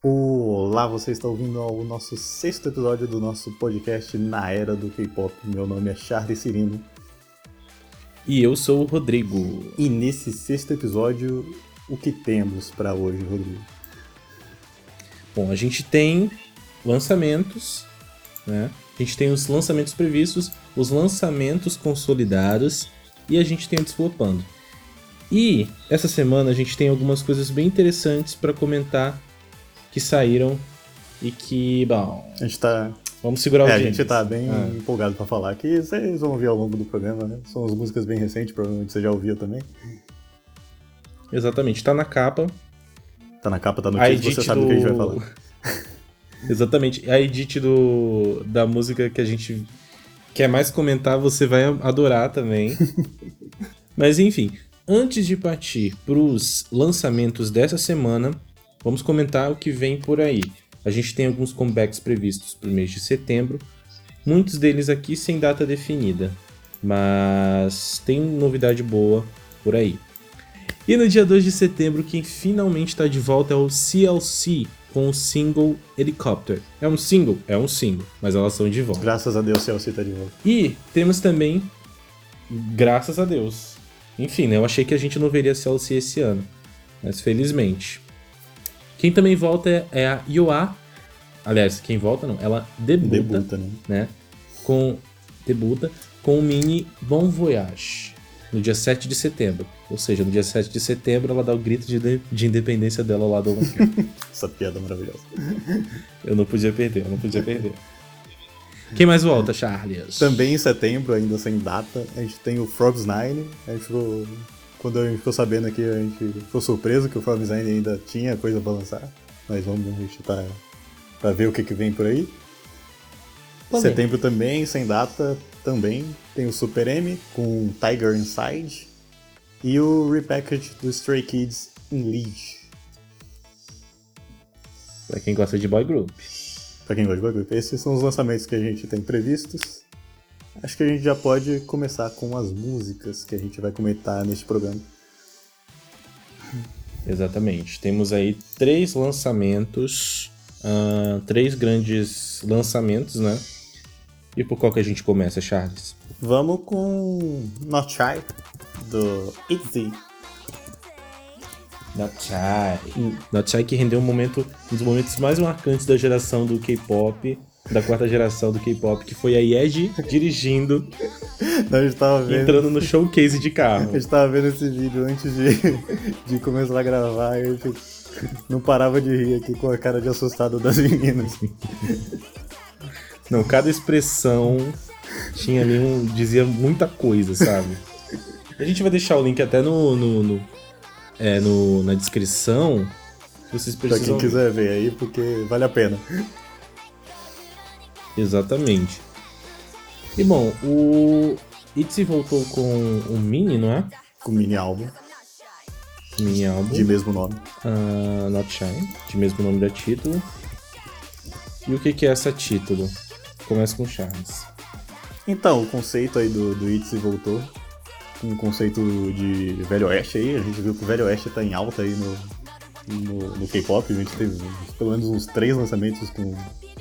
Olá, você está ouvindo ao nosso sexto episódio do nosso podcast Na Era do K-Pop. Meu nome é Charles Cirino. E eu sou o Rodrigo. E nesse sexto episódio, o que temos para hoje, Rodrigo? Bom, a gente tem lançamentos, né? A gente tem os lançamentos previstos, os lançamentos consolidados e a gente tem o desflopando. E essa semana a gente tem algumas coisas bem interessantes para comentar que saíram e que, bom. A gente tá. Vamos segurar o é, A gente tá bem ah. empolgado para falar que vocês vão ouvir ao longo do programa, né? São as músicas bem recentes, provavelmente você já ouviu também. Exatamente, tá na capa. Tá na capa, tá no título, você sabe do... o que a gente vai falar. Exatamente. A edit do, da música que a gente quer mais comentar, você vai adorar também. Mas enfim, antes de partir para os lançamentos dessa semana, vamos comentar o que vem por aí. A gente tem alguns comebacks previstos para o mês de setembro, muitos deles aqui sem data definida, mas tem novidade boa por aí. E no dia 2 de setembro, quem finalmente está de volta é o CLC, com o single Helicopter. É um single? É um single, mas elas são de volta. Graças a Deus, Chelsea tá de volta. E temos também, graças a Deus. Enfim, né, eu achei que a gente não veria Chelsea esse ano, mas felizmente. Quem também volta é, é a Yoa. Aliás, quem volta não, ela debuta, debuta né? né? Com debuta com o mini Bon Voyage no dia 7 de setembro. Ou seja, no dia 7 de setembro ela dá o grito de, de independência dela lá do Essa piada maravilhosa. Eu não podia perder, eu não podia perder. Quem mais volta, Charles? Também em setembro, ainda sem data, a gente tem o Frogs Nine. A gente ficou, quando a gente ficou sabendo aqui, a gente ficou surpreso que o Nine ainda tinha coisa pra lançar. Mas vamos a gente tá pra ver o que, que vem por aí. Também. Setembro também, sem data, também tem o Super M com Tiger Inside e o repackage do Stray Kids in Leash. Pra quem gosta de boy group. Pra quem gosta de boy group. Esses são os lançamentos que a gente tem previstos. Acho que a gente já pode começar com as músicas que a gente vai comentar neste programa. Exatamente. Temos aí três lançamentos, uh, três grandes lançamentos, né? E por qual que a gente começa, Charles? Vamos com Not Shy, do ITZY. Not Shy. Not Shy que rendeu um momento, um dos momentos mais marcantes da geração do K-pop, da quarta geração do K-pop, que foi a Yeji dirigindo. a gente tava vendo... Entrando no showcase de carro. A gente tava vendo esse vídeo antes de, de começar a gravar e a gente não parava de rir aqui com a cara de assustado das meninas. Não, cada expressão tinha ali um. dizia muita coisa, sabe? A gente vai deixar o link até no. no, no, é, no na descrição. Vocês precisam... Pra quem quiser ver aí, porque vale a pena. Exatamente. E bom, o Itzy voltou com um mini, não é? Com mini álbum. Mini álbum. De mesmo nome. Uh, Not Shine, de mesmo nome da título. E o que, que é essa título? Começa com Charles. Então, o conceito aí do, do Itzy voltou. Um conceito de Velho Oeste aí. A gente viu que o Velho Oeste tá em alta aí no, no, no K-pop. A gente teve pelo menos uns três lançamentos com,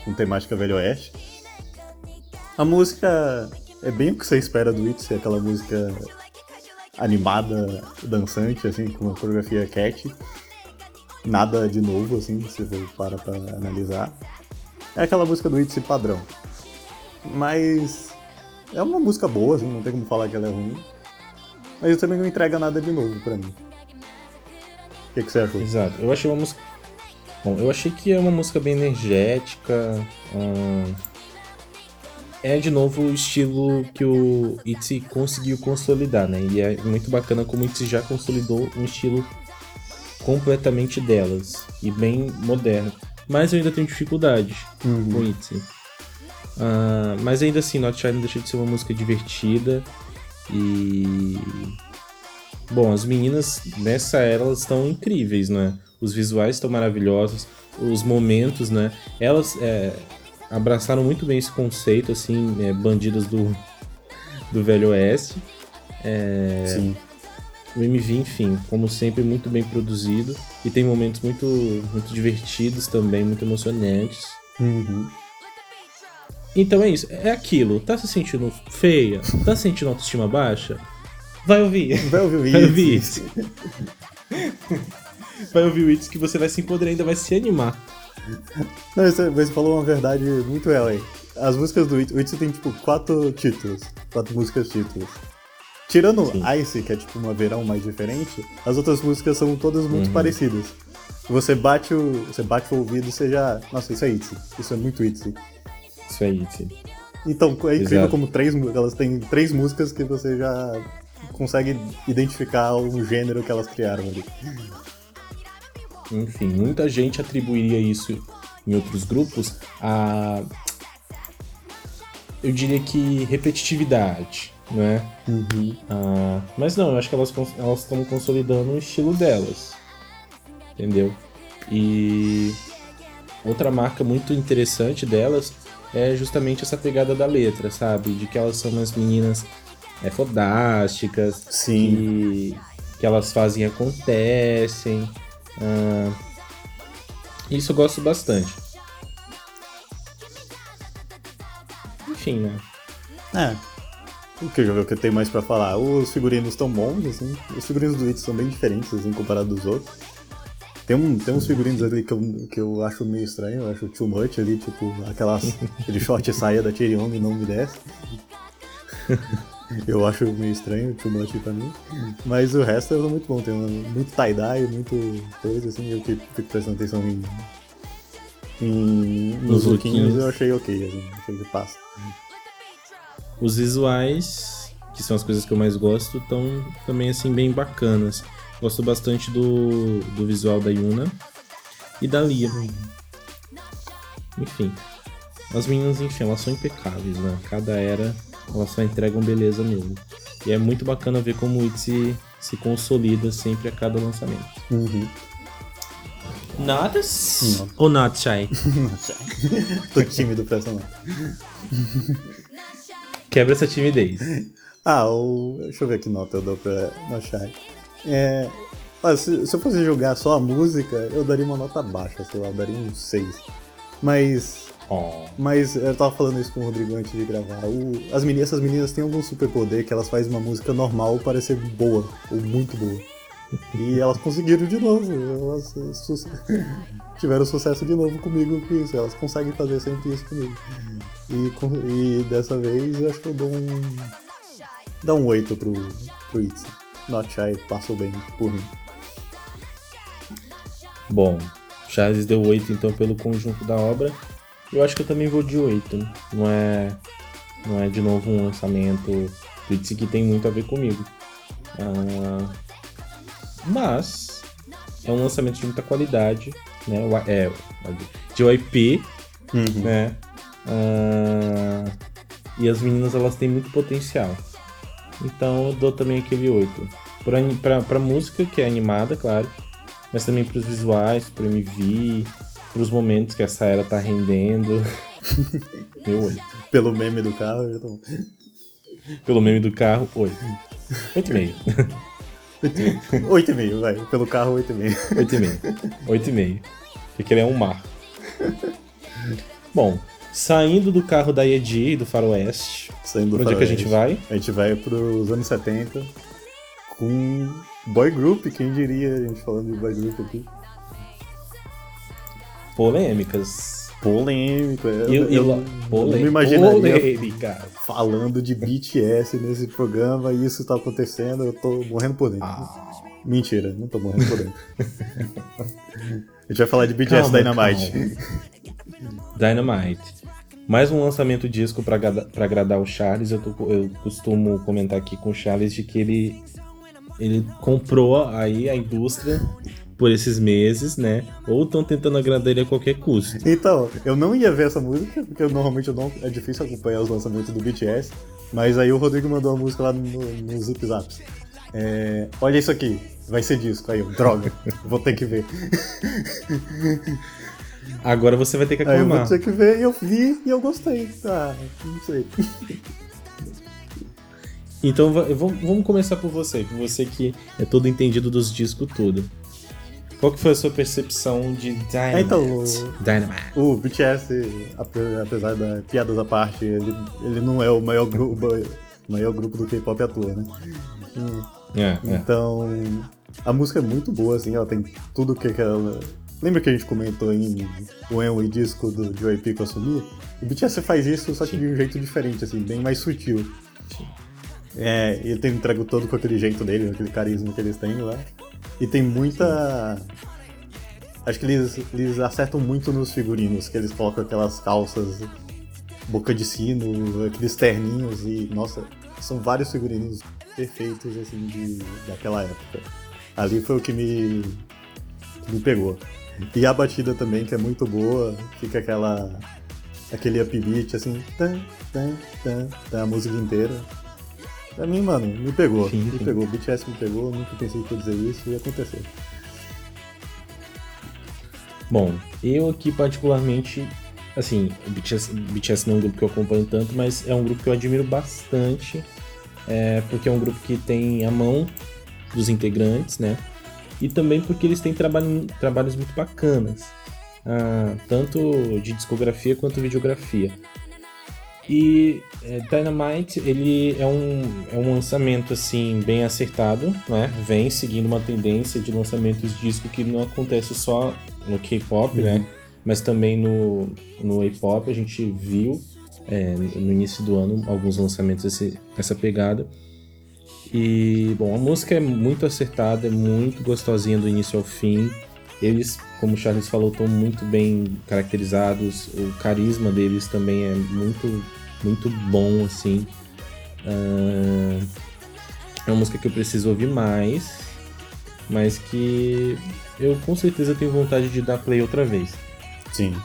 com temática Velho Oeste. A música é bem o que você espera do Itzy, aquela música animada, dançante, assim, com uma coreografia cat. Nada de novo, assim, se você para pra analisar. É aquela música do Itzy padrão. Mas é uma música boa, assim, não tem como falar que ela é ruim. Mas também não entrega nada de novo para mim. O que, que você achou? Exato. Eu achei uma música. Bom, eu achei que é uma música bem energética. Hum... É de novo o estilo que o Itzy conseguiu consolidar, né? E é muito bacana como o Itzy já consolidou um estilo completamente delas e bem moderno. Mas eu ainda tenho dificuldade uhum. com o Itzy. Uh, mas ainda assim, Not Shine deixa de ser uma música divertida. E. Bom, as meninas nessa era elas estão incríveis, né? Os visuais estão maravilhosos, os momentos, né? Elas é, abraçaram muito bem esse conceito, assim, é, bandidas do, do Velho Oeste. É, Sim. o MV, enfim, como sempre, muito bem produzido e tem momentos muito, muito divertidos também, muito emocionantes. Uhum. Então é isso, é aquilo. Tá se sentindo feia? Tá se sentindo autoestima baixa? Vai ouvir. Vai ouvir o Vai ouvir Itzy. isso. Vai ouvir o It's que você vai se empoderar ainda vai se animar. Não, você, você falou uma verdade muito real aí. As músicas do Itzy, o Itzy tem tipo quatro títulos, quatro músicas títulos. Tirando Sim. Ice, que é tipo uma verão mais diferente, as outras músicas são todas muito Uhum. parecidas. Você bate o, você bate o ouvido e você já, nossa, isso é Itzy, isso é muito Itzy. Isso aí, It's. Então é incrível Exato. como três, elas têm três músicas que você já consegue identificar o gênero que elas criaram ali. Enfim, muita gente atribuiria isso em outros grupos a. Eu diria que repetitividade, né? Ah, mas não, eu acho que elas estão consolidando o estilo delas. Entendeu? E outra marca muito interessante delas é justamente essa pegada da letra, sabe? De que elas são umas meninas é, fodásticas, Sim. que, que elas fazem acontecem. Ah, isso eu gosto bastante. Enfim, né? É. O que, o que eu tenho mais pra falar? Os figurinos estão bons, assim. Os figurinos do It são bem diferentes, assim, comparado dos outros. Tem, um, tem uns figurinos ali que eu, que eu acho meio estranho, eu acho too much ali, tipo, aquelas, aquele short saia da Tyrion e não me desce. Eu acho meio estranho, too much pra mim. Mas o resto é muito bom, tem muito tie-dye, muito coisa, assim, eu que fico prestando atenção em, em nos Nos lookinhos. eu achei ok, assim, achei que passa. Os visuais, que são as coisas que eu mais gosto, estão também assim bem bacanas. Gosto bastante do, do visual da Yuna e da Lia. Enfim. As meninas, enfim, elas são impecáveis, né? Cada era, elas só entregam beleza mesmo. E é muito bacana ver como o Itzy se consolida sempre a cada lançamento. Uhum. Notas? Não. Ou not shy? Tô tímido pra essa. Quebra essa timidez. Ah, o... deixa eu ver que nota eu dou pra Noshai. É... olha, se, se eu fosse jogar só a música, eu daria uma nota baixa, sei lá, eu daria um 6. Mas. Oh. Mas eu tava falando isso com o Rodrigo antes de gravar. O- as meninas, essas meninas têm algum superpoder que elas fazem uma música normal parecer boa, ou muito boa. E elas conseguiram de novo. Elas su- tiveram sucesso de novo comigo com isso. Elas conseguem fazer sempre isso comigo. E, com- e dessa vez eu acho que eu dou um. Dá um 8 pro, pro Itzy. Not Shy passou bem por mim. Bom, Charles deu 8 então pelo conjunto da obra. Eu acho que eu também vou de 8. Não é, não é de novo um lançamento Itzy que tem muito a ver comigo. Ah, mas é um lançamento de muita qualidade, né? O- É, de OIP, né? Ah, e as meninas elas têm muito potencial. Então eu dou também aquele 8. Pra, pra, pra música, que é animada, claro. Mas também pros visuais, pro MV, pros momentos que essa era tá rendendo. Meu 8. Pelo meme do carro, eu tô. Pelo meme do carro, 8. 8,5. 8,5, vai. Pelo carro, 8,5. 8,5. 8,5. Porque ele é um mar. Bom, saindo do carro da Edi, do Faroeste, Saindo do onde é que a faroeste. gente vai? A gente vai pros anos 70 com boy group, quem diria a gente falando de boy group aqui. Polêmicas. Polêmico, eu, eu, eu não polê- imaginaria Polêmicas. falando de BTS nesse programa e isso tá acontecendo, eu tô morrendo por dentro. Ah. Mentira, não tô morrendo por dentro. a gente vai falar de BTS Calma, Dynamite. Dynamite. Mais um lançamento disco pra agradar o Charles. Eu, tô- eu costumo comentar aqui com o Charles de que ele, ele comprou aí a indústria por esses meses, né? Ou estão tentando agradar ele a qualquer custo. Então, eu não ia ver essa música, porque eu, normalmente eu não, é difícil acompanhar os lançamentos do BTS, mas aí o Rodrigo mandou a música lá no, no Zip Zaps. É, olha isso aqui, vai ser disco. Aí eu, droga, vou ter que ver. Agora você vai ter que Aí eu vou acalmar. ter que ver eu vi e eu gostei. Ah, não sei. Então vamos começar por você, por você que é todo entendido dos discos tudo. Qual que foi a sua percepção de Dynamite? Então, o, Dynamite. o BTS, apesar da piadas à parte, ele, ele não é o maior grupo, maior grupo do K-pop à toa, né? É, é. então, a música é muito boa, assim, ela tem tudo que aquela... Lembra que a gente comentou em o Enway disco do Joey Pico assumir? O BTS faz isso, só que Sim. de um jeito diferente, assim, bem mais sutil. Sim. É, ele tem entrego todo com aquele jeito dele, aquele carisma que eles têm lá. E tem muita. Acho que eles, eles acertam muito nos figurinos, que eles colocam aquelas calças boca de sino, aqueles terninhos e, nossa, são vários figurinos perfeitos, assim, de, daquela época. Ali foi o que me, que me pegou. E a batida também, que é muito boa, fica aquela. aquele upbeat, assim, tan, tan, tan, tan, a música inteira. Pra mim, mano, me pegou. Sim, me sim. pegou. O BTS me pegou, nunca pensei que ia dizer isso e ia acontecer. Bom, eu aqui particularmente, assim, o BTS, BTS não é um grupo que eu acompanho tanto, mas é um grupo que eu admiro bastante, é, porque é um grupo que tem a mão dos integrantes, né? E também porque eles têm trabalho, trabalhos muito bacanas, ah, tanto de discografia quanto videografia. E é, Dynamite, ele é um, é um lançamento, assim, bem acertado, né? Vem seguindo uma tendência de lançamentos de disco que não acontece só no K-pop, né? uhum. né? Mas também no, no A-pop a gente viu é, no início do ano alguns lançamentos dessa pegada. E, bom, a música é muito acertada, é muito gostosinha do início ao fim. Eles, como o Charles falou, estão muito bem caracterizados. O carisma deles também é muito muito bom, assim. Uh, é uma música que eu preciso ouvir mais, mas que eu com certeza tenho vontade de dar play outra vez. Sim.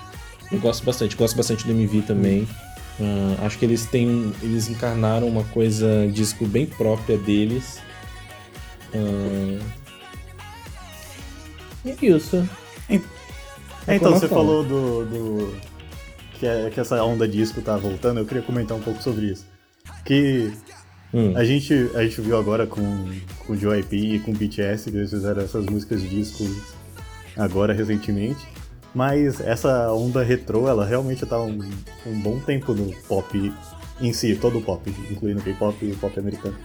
Eu gosto bastante, gosto bastante do MV também. Uh, acho que eles têm. Eles encarnaram uma coisa disco bem própria deles. Uh, e isso. É, então, você falou do, do que, é, que essa onda disco tá voltando, eu queria comentar um pouco sobre isso. Que hum. a, gente, a gente viu agora com, com o JYP e com o BTS, que eles fizeram essas músicas de disco agora recentemente. Mas essa onda retrô, ela realmente tá um, um bom tempo no pop em si, todo o pop, incluindo o K-pop e o pop americano.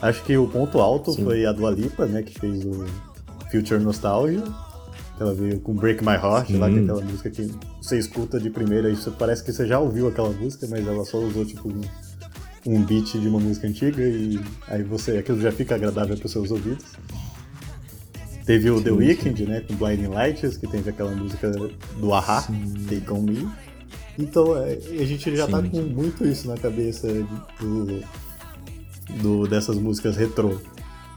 Acho que o ponto alto Sim. foi a Dua Lipa, né, que fez o Future Nostalgia, ela veio com Break My Heart, lá que é aquela música que você escuta de primeira e você parece que você já ouviu aquela música, mas ela só usou tipo um, um beat de uma música antiga e aí você aquilo já fica agradável para os seus ouvidos. Teve o sim, The Weeknd, né, com Blinding Lights, que tem aquela música do Aha, Take On Me. Então é, a gente já sim, tá com muito isso na cabeça do, do, dessas músicas retrô.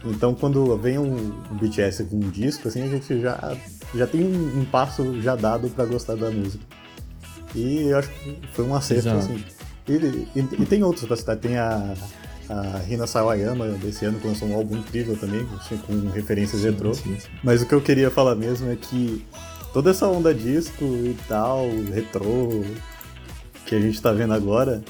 Então quando vem um, um BTS com um disco, assim, a gente já já tem um, um passo já dado para gostar da música. E eu acho que foi um acerto, Exato. assim. E, e, e, tem outros pra citar, tem a, a Rina Sawayama desse ano, que lançou um álbum incrível também, com referências retrô. Mas o que eu queria falar mesmo é que toda essa onda disco e tal, retrô, que a gente tá vendo agora,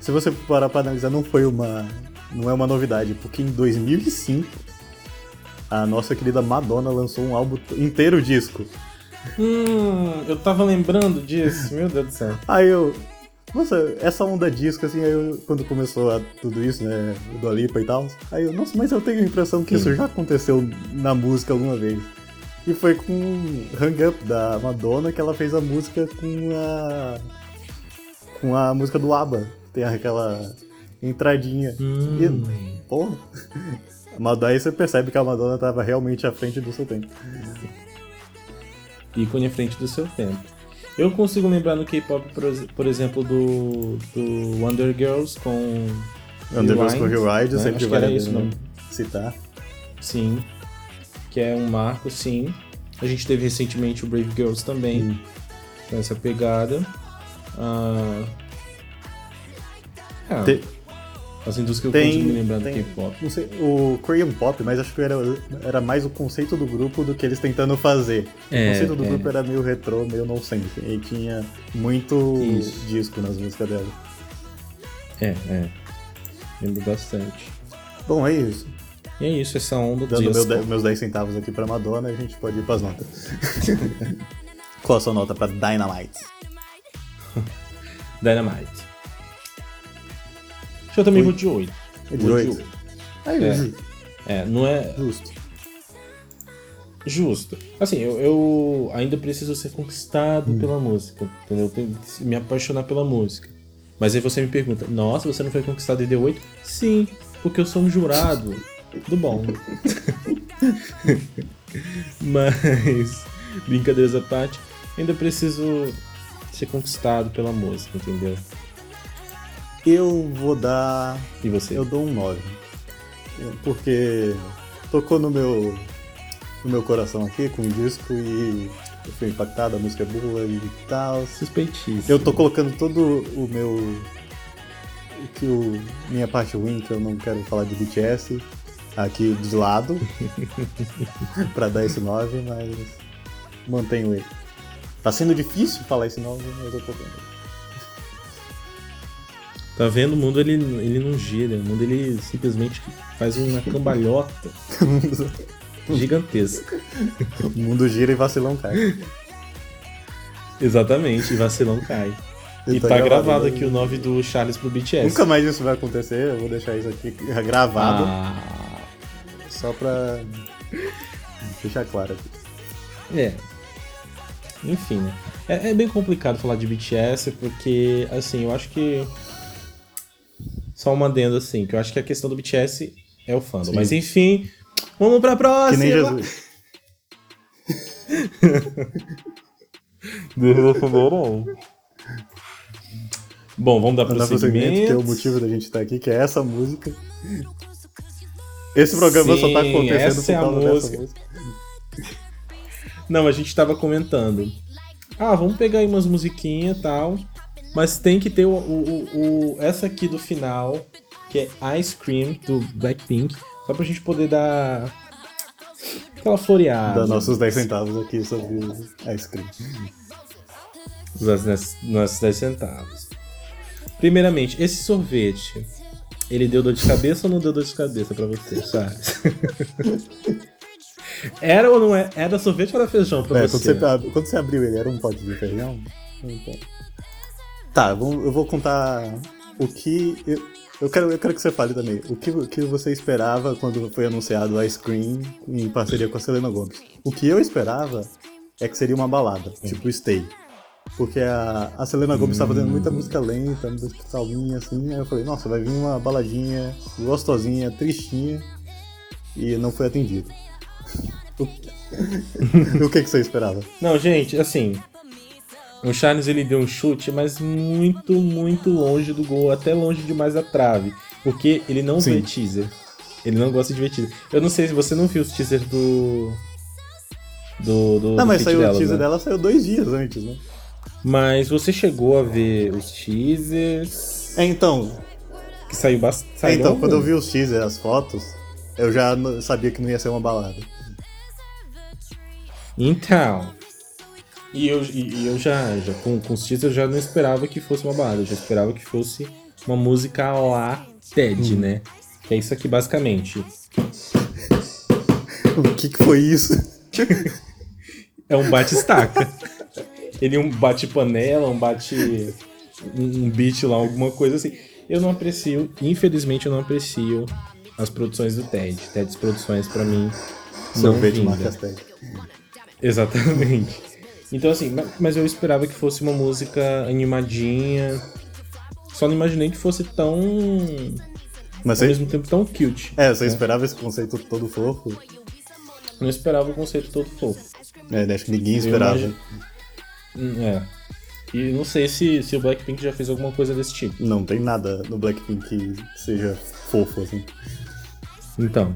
se você parar pra analisar, não foi uma. Não é uma novidade, porque em 2005 a nossa querida Madonna lançou um álbum inteiro disco. Hum, eu tava lembrando disso, meu Deus do céu. Aí eu. Nossa, essa onda disco, assim, aí eu, quando começou a, tudo isso, né, do Alipa e tal, aí eu, nossa, mas eu tenho a impressão que Sim. isso já aconteceu na música alguma vez. E foi com Hang Up da Madonna que ela fez a música com a. com a música do ABBA. Tem aquela entradinha. Hum. E, porra, mas daí você percebe que a Madonna estava realmente à frente do seu tempo. Ícone à frente do seu tempo. Eu consigo lembrar no K-pop, por, exemplo, do, do Wonder Girls com. Wonder Girls com Ride, né? sempre Acho vale isso, não citar. Sim. Que é um marco, sim. A gente teve recentemente o Brave Girls também. Hum. Com essa pegada. Ah, é. Te as indústrias que eu consigo me lembrar do K-pop. Não sei, o Korean Pop, mas acho que era, era mais o conceito do grupo do que eles tentando fazer. É, o conceito do é. grupo era meio retrô, meio nonsense. E tinha muito Isso. disco nas músicas dela. É, é. Lembro bastante. Bom, é isso. E é isso, essa onda Dando dos meu de- meus 10 centavos aqui pra Madonna, a gente pode ir pras notas. Qual a sua nota pra Dynamite? Dynamite. Eu também Oi. vou de 8. É de Vou 8? Aí, É. justo. É, não é justo. justo. Assim, eu, eu ainda preciso ser conquistado Hum. pela música, entendeu? Eu tenho que me apaixonar pela música. Mas aí você me pergunta, nossa, você não foi conquistado e deu 8? Sim, porque eu sou um jurado do bom. Mas, brincadeiras à parte, ainda preciso ser conquistado pela música, entendeu? Eu vou dar. E você? Eu dou um 9. Porque tocou no meu. no meu coração aqui com o disco e eu fui impactado, a música é boa e tal. Suspeitíssimo. Eu tô colocando todo o meu. que o. minha parte ruim, que eu não quero falar de BTS, aqui de lado. pra dar esse 9, mas mantenho ele. Tá sendo difícil falar esse 9, mas eu tô tentando. Tá vendo? O mundo ele, ele não gira, o mundo ele simplesmente faz uma cambalhota gigantesca. o mundo gira e vacilão cai. Exatamente, e vacilão cai. E Tá tá gravado, gravado né? aqui o 9 do Charles pro BTS. Nunca mais isso vai acontecer, eu vou deixar isso aqui gravado, Ah, só pra deixar claro aqui. é. Enfim, né? É, é bem complicado falar de BTS porque, assim, eu acho que. Só uma adendo, assim, que eu acho que a questão do BTS é o fandom. Sim. Mas enfim, vamos pra próxima! Que nem Jesus. Bom, vamos dar Não prosseguimento, que é o motivo da gente estar aqui, que é essa música. Esse programa só tá Sim, acontecendo essa por é a causa dessa música. música. Não, a gente tava comentando. Ah, vamos pegar aí umas musiquinhas e tal. Mas tem que ter o, o- o- essa aqui do final, que é Ice Cream, do Blackpink. Só pra gente poder dar aquela floreada. Dá nossos 10 centavos aqui sobre Ice Cream. Nos nossos 10 centavos. Primeiramente, esse sorvete, ele deu dor de cabeça ou não deu dor de cabeça pra você, Charles? era ou não é? Era sorvete ou era feijão pra É, quando, você? você, ab- quando você abriu ele, era um pote de feijão? Então. Tá, eu vou, contar o que. Eu, eu, quero, eu quero que você fale também. O que, o que você esperava quando foi anunciado o Ice Cream em parceria com a Selena Gomez? O que eu esperava é que seria uma balada, tipo Stay. Porque a, a Selena Gomez estava fazendo muita música lenta, música calminha, assim. Aí eu falei, nossa, vai vir uma baladinha gostosinha, tristinha. E não foi atendido. o que, que você esperava? Não, gente, assim. O Charles ele deu um chute, mas muito, muito longe do gol, até longe demais da trave. Porque ele não Sim. vê teaser. Ele não gosta de ver teaser. Eu não sei se você não viu os teasers do. Do. do Não, do mas saiu dela, o teaser né? dela saiu dois dias antes, né? Mas você chegou a ver os teasers. É, então, Que saiu é, bastante. então quando eu vi os teasers, as fotos, eu já sabia que não ia ser uma balada. Então. E eu, e, eu já, já com, com os teasers, eu já não esperava que fosse uma balada. Eu já esperava que fosse uma música lá TED, Hum. né? Que é isso aqui basicamente. O que, que foi isso? É um bate-estaca. Ele é um bate-panela, um bate. Um beat lá, alguma coisa assim. Eu não aprecio, infelizmente eu não aprecio as produções do TED. TED's Produções pra mim não Sorvete vinga. marca Azteca. Exatamente. Então assim, ma- mas eu esperava que fosse uma música animadinha. Só não imaginei que fosse tão. Mas ao você, mesmo tempo tão cute. é, você esperava esse conceito todo fofo? Não esperava o conceito todo fofo. É, acho que ninguém esperava. imagino- Hum, É. E não sei se, se o Blackpink já fez alguma coisa desse tipo. Não tem nada no Blackpink que seja fofo, assim. Então.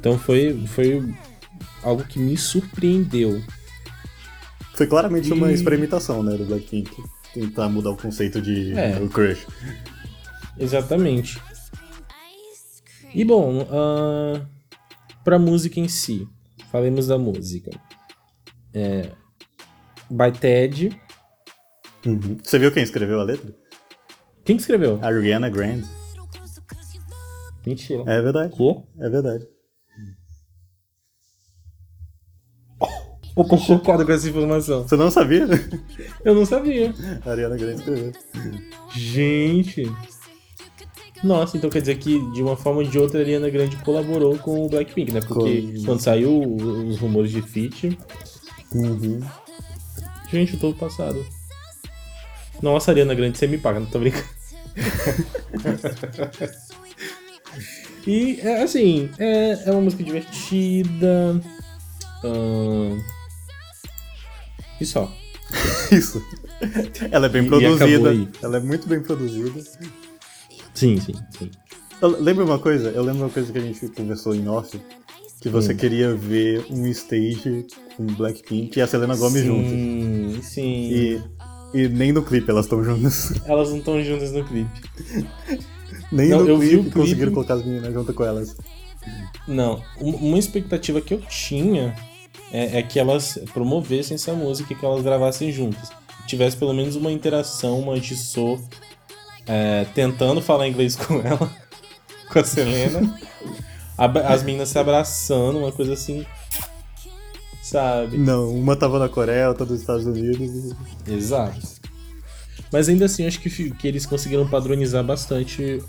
Então foi, foi algo que me surpreendeu. Foi claramente uma E- experimentação, né, do Blackpink. Tentar mudar o conceito de É. o crush. Exatamente. E bom, ah, pra música em si. Falemos da música. É, by Ted. Uhum. Você viu quem escreveu a letra? Quem que escreveu? Ariana Grande. Mentira. É verdade. Quê? É verdade. Eu chocado com essa informação. Você não sabia? Eu não sabia. A Ariana Grande escreveu. Gente. Nossa, então quer dizer que de uma forma ou de outra a Ariana Grande colaborou com o Blackpink, né? Porque Com- quando saiu os rumores de feat, Uhum. gente, eu tô passado. Nossa, Ariana Grande, você me paga, não tô brincando. e, é, assim, é, é uma música divertida. ahn, E só. Isso. Ela é bem E- e produzida. aí. Ela é muito bem produzida. Sim, sim, sim. Lembra uma coisa? Eu lembro uma coisa que a gente conversou em off. Que você Hum. queria ver um stage com Blackpink e a Selena Gomez junto. Sim, sim. E, e nem no clipe elas estão juntas. Elas não estão juntas no clipe. Nem Não, no clipe clipe. conseguiram colocar as meninas junto com elas. Não, um- uma expectativa que eu tinha é, é que elas promovessem essa música e que elas gravassem juntas. Tivesse pelo menos uma interação, uma Jisoo é, tentando falar inglês com ela, com a Selena. As meninas se abraçando, uma coisa assim. Sabe? Não, uma tava na Coreia, outra dos Estados Unidos. Exato. Mas ainda assim, acho que, que eles conseguiram padronizar bastante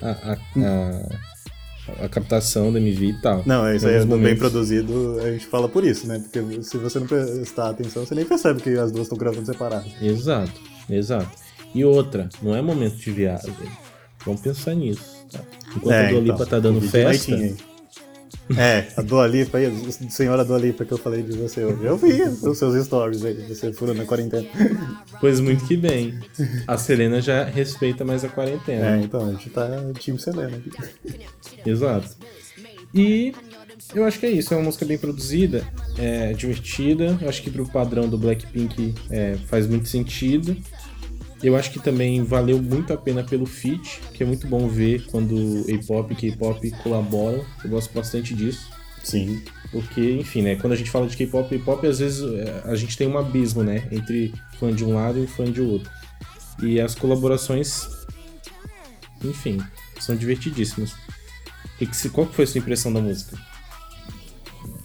a, a, a, a captação da MV e tal. Não, é isso aí é bem produzido, a gente fala por isso, né? Porque se você não prestar atenção, você nem percebe que as duas estão gravando separadas. Exato, exato. E outra, não é momento de viagem. Vamos pensar nisso. Tá? Enquanto a Dua Lipa então, tá dando festa. É, a Dua Lipa aí, a senhora Dua Lipa que eu falei de você hoje. Eu vi os seus stories aí, você furando a quarentena. pois muito que bem. A Selena já respeita mais a quarentena. É, então, a gente tá time Selena aqui. Exato. E eu acho que é isso. É uma música bem produzida, é divertida. Eu acho que pro padrão do Blackpink é, faz muito sentido. Eu acho que também valeu muito a pena pelo feat, que é muito bom ver quando A-pop e K-pop colaboram. Eu gosto bastante disso. Sim. Porque, enfim, né? Quando a gente fala de K-pop e pop, às vezes é, a gente tem um abismo, né? Entre fã de um lado e fã de outro. E as colaborações, enfim, são divertidíssimas. E que qual foi a sua impressão da música?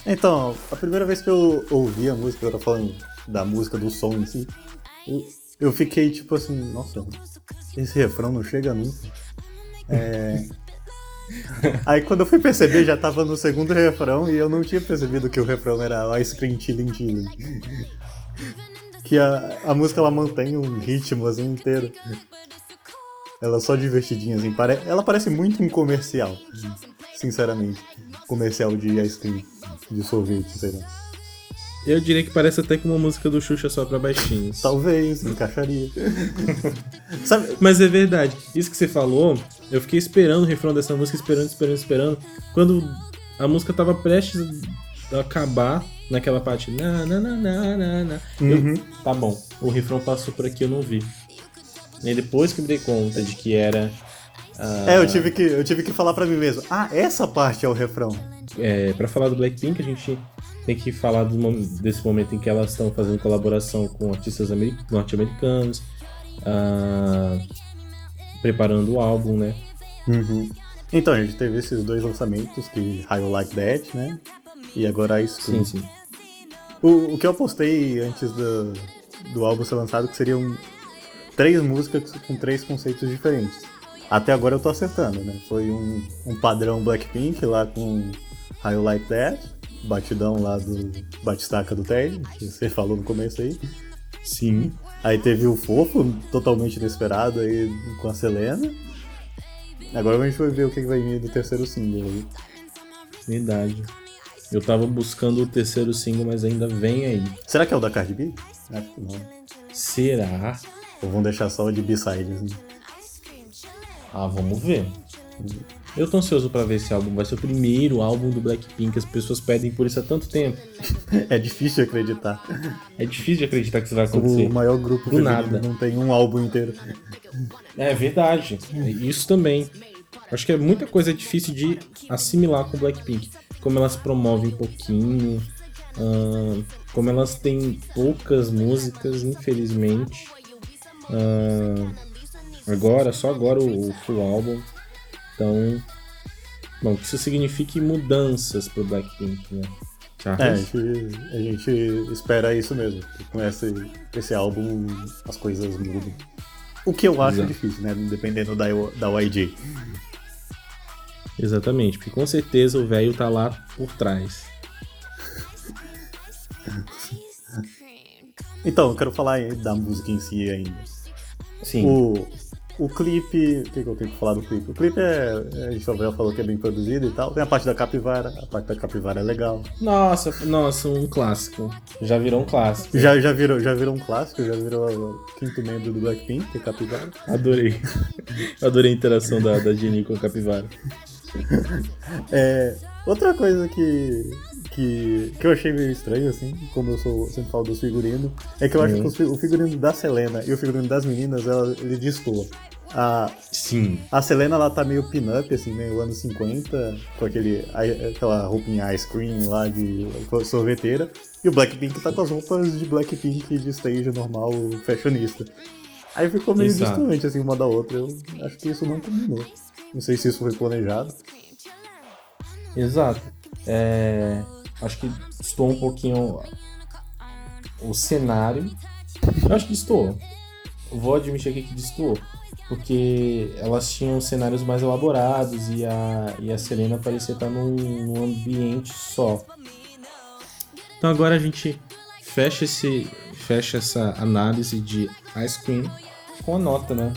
Então, a primeira vez que eu ouvi a música, eu tava falando da música, do som em si, eu, fiquei tipo assim, nossa, esse refrão não chega nunca. É... Aí quando eu fui perceber, já tava no segundo refrão e eu não tinha percebido que o refrão era Ice Cream Chilling Chilling. Que a, a música ela mantém um ritmo assim inteiro. Ela é só divertidinha, assim. Pare... Ela parece muito um comercial, sinceramente. Comercial de ice cream, de sorvete, sei lá. Eu diria que parece até que uma música do Xuxa só pra baixinhos. Talvez, encaixaria. Sabe, Mas é verdade. Isso que você falou, eu fiquei esperando o refrão dessa música, esperando, esperando, esperando. Quando a música tava prestes a acabar, naquela parte. Na, na, na, na, na, na. Eu- Uhum. tá bom, o refrão passou por aqui, eu não vi. E depois que me dei conta de que era. ah, É, eu tive, que, eu tive que falar pra mim mesmo. Ah, essa parte é o refrão. é, para falar do Blackpink, a gente tem que falar do desse momento em que elas estão fazendo colaboração com artistas ameri- norte-americanos, ah, preparando o álbum, né? Então, a gente teve esses dois lançamentos, que You Like That, né? E agora Cream. Sim, sim. O, o que eu postei antes do, do álbum ser lançado, que seriam três músicas com três conceitos diferentes. Até agora eu tô acertando, né? Foi um, um padrão Blackpink lá com You Like That, batidão lá do Batistaca do Ted, que você falou no começo aí. Sim. Aí teve o Fofo, totalmente inesperado aí com a Selena. Agora a gente vai ver o que vai vir do terceiro single aí. Verdade. Eu tava buscando o terceiro single, mas ainda vem aí. Será que é o da Cardi B? Acho que não. Será? Ou vão deixar só o de B-Sides, né? Ah, vamos ver. Eu tô ansioso pra ver esse álbum. Vai ser o primeiro álbum do Blackpink. As pessoas pedem por isso há tanto tempo. É difícil de acreditar. É difícil de acreditar que isso vai acontecer. O maior grupo Do nada. não tem um álbum inteiro. É verdade. Isso também. Acho que é muita coisa difícil de assimilar com o Blackpink. Como elas promovem um pouquinho. como elas têm poucas músicas, infelizmente. Agora, só agora o, o full álbum. Então, Bom, que isso signifique mudanças pro Blackpink, né? É, a gente, a gente espera isso mesmo. Que com esse, esse álbum as coisas mudam. O que eu acho Exato. difícil, né? Dependendo da, da YG. Exatamente, porque com certeza o velho tá lá por trás. então, eu quero falar da música em si ainda. Sim. O, o clipe. O que, que eu tenho que falar do clipe? O clipe é. A gente já falou que é bem produzido e tal. Tem a parte da capivara. A parte da capivara é legal. Nossa, nossa, um clássico. Já virou um clássico. Já, já, virou, já virou um clássico, já virou o quinto membro do Blackpink, que é capivara. Adorei. Adorei a interação da, da Jenny com a capivara. é, outra coisa que, que, que eu achei meio estranho, assim, como eu sou, sempre falo dos figurinos, é que eu acho que o figurino da Selena e o figurino das meninas, ela, ele destoa. A, Sim. A Selena, ela tá meio pin-up, assim, meio anos 50, com aquele, aquela roupinha ice cream lá de sorveteira. E o Blackpink tá com as roupas de Blackpink de stage normal, fashionista. Aí ficou meio Exato. distante, assim, uma da outra. Eu acho que isso não combinou. Não sei se isso foi planejado. Exato. É, acho que estou um pouquinho o cenário. Eu acho que estou. Vou admitir aqui que estou. Porque elas tinham cenários mais elaborados e a, e a Selena parecia estar num, num ambiente só. Então agora a gente fecha, esse, fecha essa análise de Ice Cream com a nota, né?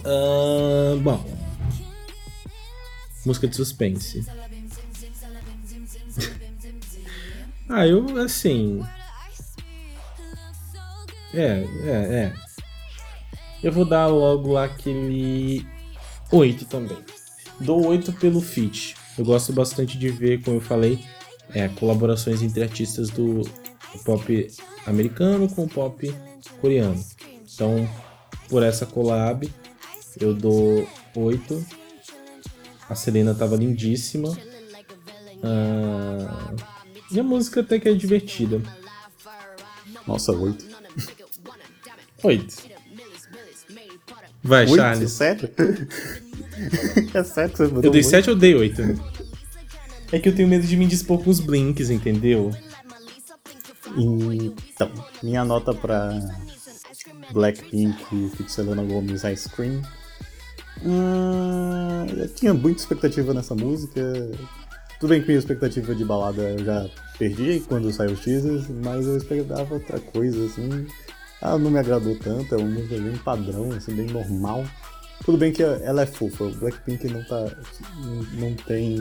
Uh, bom, música de suspense. ah, eu, assim. É, é, é. Eu vou dar logo aquele 8 também. Dou 8 pelo feat. Eu gosto bastante de ver, como eu falei, é, colaborações entre artistas do pop americano com pop coreano. Então, por essa collab, eu dou 8 a Selena tava lindíssima. Uh, e a música até que é divertida. Nossa, oito. Oito. Vai, oito? Charles. Sério? é sério que você Eu dei sete ou dei oito? É que eu tenho medo de me dispor com os blinks, entendeu? Então, minha nota pra Blackpink e Selena Gomez Ice Cream Hum, eu tinha muita expectativa nessa música. Tudo bem que minha expectativa de balada eu já perdi quando saiu os teasers, mas eu esperava outra coisa, assim. Ela não me agradou tanto, é uma música bem padrão, assim, bem normal. Tudo bem que ela é fofa, o Blackpink não tá. não tem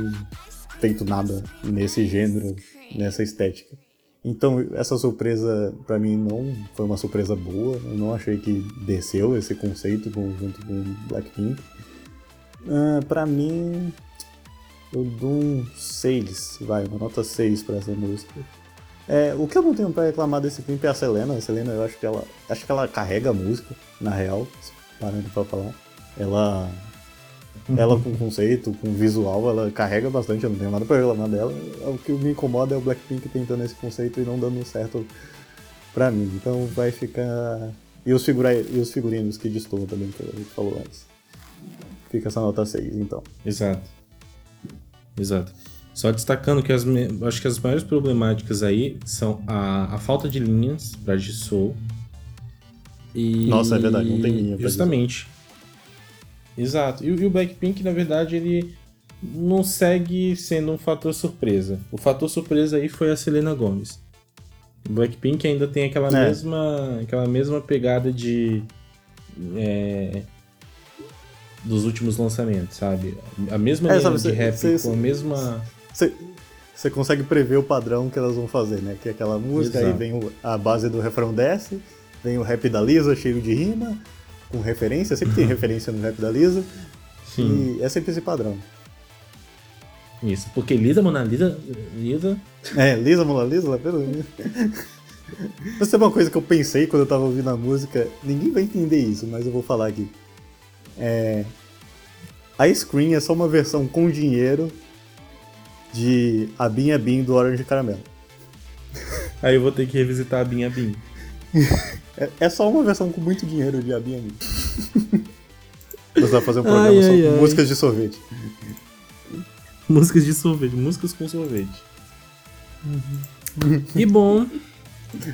feito nada nesse gênero, nessa estética. Então, essa surpresa para mim não foi uma surpresa boa. Eu não achei que desceu esse conceito junto com Blackpink. Uh, para mim, eu dou um 6, vai, uma nota 6 para essa música. É, o que eu não tenho para reclamar desse clipe é a Selena. A Selena, eu acho que ela, acho que ela carrega a música, na real, parando para falar. Ela ela com conceito, com visual, ela carrega bastante, eu não tenho nada pra reclamar dela. O que me incomoda é o Blackpink tentando esse conceito e não dando certo pra mim. Então vai ficar. E os, figura... e os figurinos que destoam também, que a gente falou antes. Fica essa nota 6, então. Exato. Exato. Só destacando que as, acho que as maiores problemáticas aí são a, a falta de linhas pra Jisoo. E... Nossa, é verdade, não tem linha Justamente. Exato. E, e o Blackpink, na verdade, ele não segue sendo um fator surpresa. O fator surpresa aí foi a Selena Gomez. O Blackpink ainda tem aquela, é. mesma, aquela mesma pegada de. É, dos últimos lançamentos, sabe? A mesma é, linha de rap cê, com a mesma. Você consegue prever o padrão que elas vão fazer, né? Que é aquela música, Exato. aí vem o, a base do refrão desce, vem o rap da Lisa cheio de rima, com referência, sempre tem referência no rap da Lisa. Sim. E é sempre esse padrão. Isso, porque Lisa, Mona Lisa. Lisa. É, Lisa, Mona Lisa, pelo Mas tem uma coisa que eu pensei quando eu tava ouvindo a música, ninguém vai entender isso, mas eu vou falar aqui. É. A Screen é só uma versão com dinheiro de a Binha Bin do Orange Caramelo. Aí eu vou ter que revisitar a Binha Bin. É, é só uma versão com muito dinheiro de Abinha Você vai fazer um programa ai, sobre ai, músicas de sorvete. músicas de sorvete, músicas com sorvete. e bom,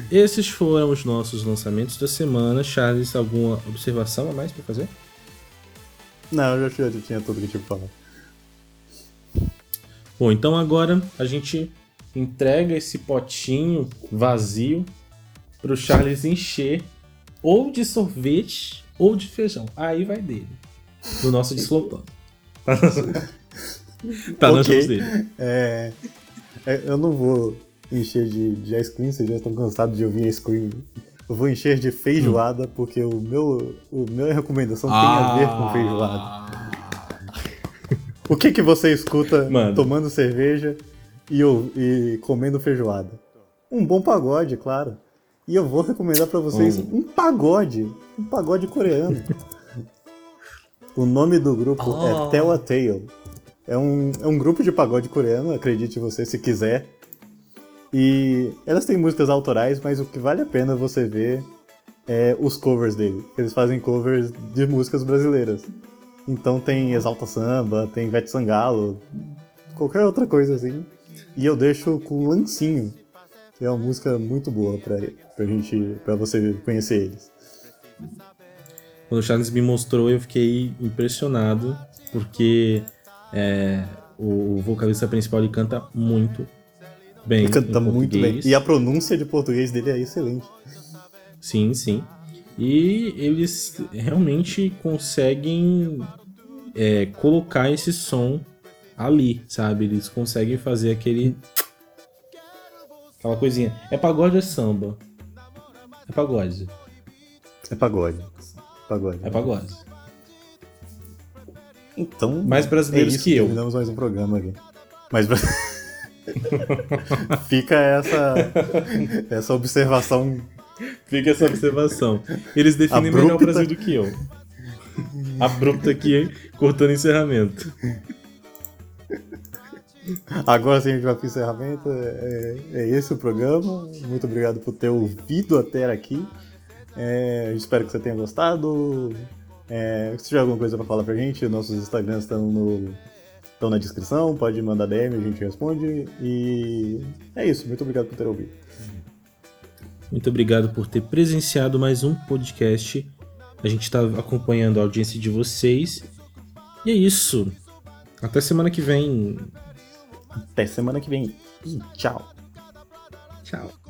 esses foram os nossos lançamentos da semana. Charles, alguma observação a mais para fazer? Não, eu já, já tinha tudo que tinha pra falar. Bom, então agora a gente entrega esse potinho vazio pro Charles encher ou de sorvete ou de feijão. Aí vai dele. No nosso Deslopando. tá nas Ok. mãos dele. É, é, eu não vou encher de, de ice cream, vocês já estão cansados de ouvir ice cream. Eu vou encher de feijoada, porque o meu, o minha recomendação tem a ver com feijoada. O que que você escuta Mano. tomando cerveja e, e comendo feijoada? Um bom pagode, claro. E eu vou recomendar pra vocês Um- um pagode, um pagode coreano. o nome do grupo Oh. é Tell a Tale. É um, é um grupo de pagode coreano, acredite você se quiser. E elas têm músicas autorais, mas o que vale a pena você ver é os covers dele. Eles fazem covers de músicas brasileiras. Então tem Exalta Samba, tem Vete Sangalo, qualquer outra coisa assim. E eu deixo com Lancinho, que é uma música muito boa pra, pra gente, pra você conhecer eles. Quando o Charles me mostrou, eu fiquei impressionado, porque é, o vocalista principal ele canta muito bem. Ele canta muito bem. E a pronúncia de português dele é excelente. Sim, sim. E eles realmente conseguem é, colocar esse som ali, sabe? Eles conseguem fazer aquele. Aquela coisinha. É pagode ou é samba? É pagode. É pagode. Pagode. É pagode. Então. Mais brasileiros é isso, que eu. Terminamos mais um programa aqui. Mas fica essa essa observação Fica essa observação. Eles definem Abrupta. melhor o Brasil do que eu. Abrupto aqui, hein? cortando encerramento. Agora sim a gente vai para o encerramento. É, é esse o programa. Muito obrigado por ter ouvido até aqui. É, espero que você tenha gostado. É, se tiver alguma coisa para falar pra gente, nossos Instagrams estão no, estão na descrição. Pode mandar DM, a gente responde. E é isso. Muito obrigado por ter ouvido. Muito obrigado por ter presenciado mais um podcast. A gente está acompanhando a audiência de vocês. E é isso. Até semana que vem. Até semana que vem. E tchau. Tchau.